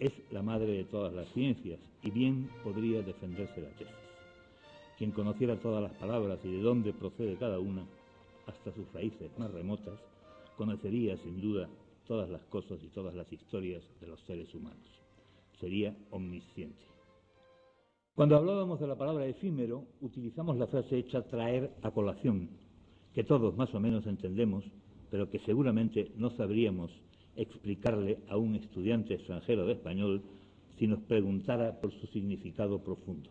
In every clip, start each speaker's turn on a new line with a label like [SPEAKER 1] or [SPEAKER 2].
[SPEAKER 1] es la madre de todas las ciencias y bien podría defenderse la tesis. Quien conociera todas las palabras y de dónde procede cada una, hasta sus raíces más remotas, conocería sin duda todas las cosas y todas las historias de los seres humanos. Sería omnisciente. Cuando hablábamos de la palabra efímero, utilizamos la frase hecha traer a colación, que todos más o menos entendemos, pero que seguramente no sabríamos explicarle a un estudiante extranjero de español si nos preguntara por su significado profundo.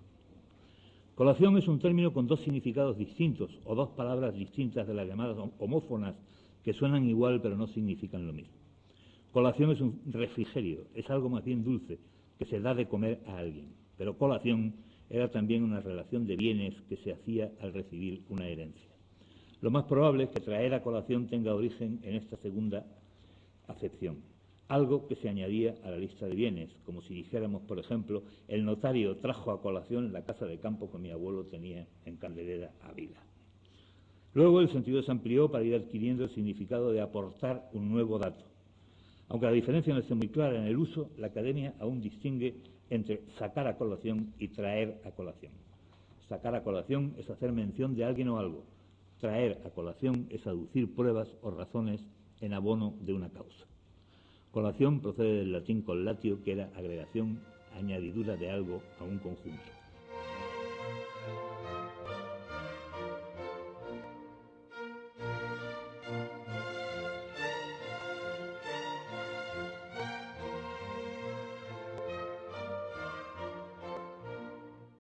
[SPEAKER 1] Colación es un término con dos significados distintos o dos palabras distintas de las llamadas homófonas que suenan igual pero no significan lo mismo. Colación es un refrigerio, es algo más bien dulce que se da de comer a alguien, pero colación era también una relación de bienes que se hacía al recibir una herencia. Lo más probable es que traer a colación tenga origen en esta segunda acepción, algo que se añadía a la lista de bienes, como si dijéramos, por ejemplo, el notario trajo a colación la casa de campo que mi abuelo tenía en Candelera, Ávila. Luego el sentido se amplió para ir adquiriendo el significado de aportar un nuevo dato. Aunque la diferencia no esté muy clara en el uso, la academia aún distingue entre sacar a colación y traer a colación. Sacar a colación es hacer mención de alguien o algo. Traer a colación es aducir pruebas o razones en abono de una causa. Colación procede del latín collatio, que era agregación, añadidura de algo a un conjunto.